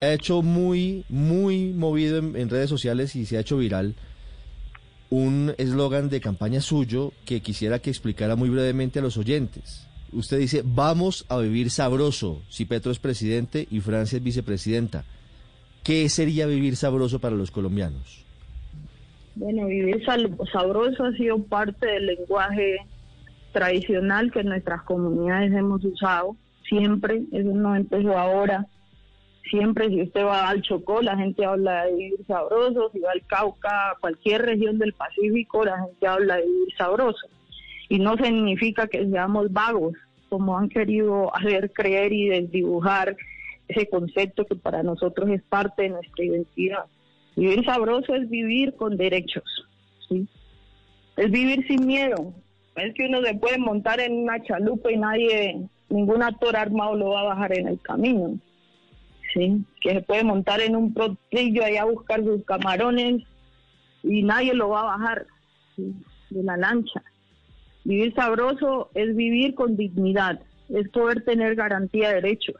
ha hecho muy, muy movido en, redes sociales y se ha hecho viral un eslogan de campaña suyo que quisiera que explicara muy brevemente a los oyentes. Usted dice, vamos a vivir sabroso si Petro es presidente y Francia es vicepresidenta. ¿Qué sería vivir sabroso para los colombianos? Bueno, vivir sabroso ha sido parte del lenguaje tradicional que nuestras comunidades hemos usado siempre, eso no empezó ahora siempre si usted va al Chocó, la gente habla de vivir sabroso, si va al Cauca, cualquier región del Pacífico, la gente habla de vivir sabroso. Y no significa que seamos vagos, como han querido hacer creer y desdibujar ese concepto que para nosotros es parte de nuestra identidad. Vivir sabroso es vivir con derechos. Es vivir sin miedo. Es que uno se puede montar en una chalupa y nadie, ningún actor armado lo va a bajar en el camino ¿sí? que se puede montar en un potrillo allá a buscar sus camarones y nadie lo va a bajar de la lancha. Vivir sabroso es vivir con dignidad, es poder tener garantía de derechos.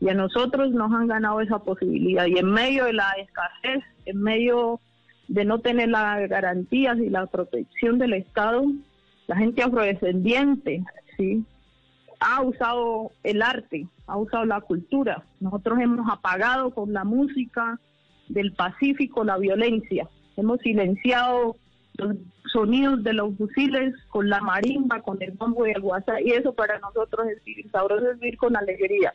Y a nosotros nos han ganado esa posibilidad. Y en medio de la escasez, en medio de no tener las garantías y la protección del Estado, la gente afrodescendiente, ¿sí? Ha usado el arte, ha usado la cultura. Nosotros hemos apagado con la música del Pacífico la violencia. Hemos silenciado los sonidos de los fusiles con la marimba, con el bombo y el WhatsApp. Y eso para nosotros es vivir sabroso, es vivir con alegría.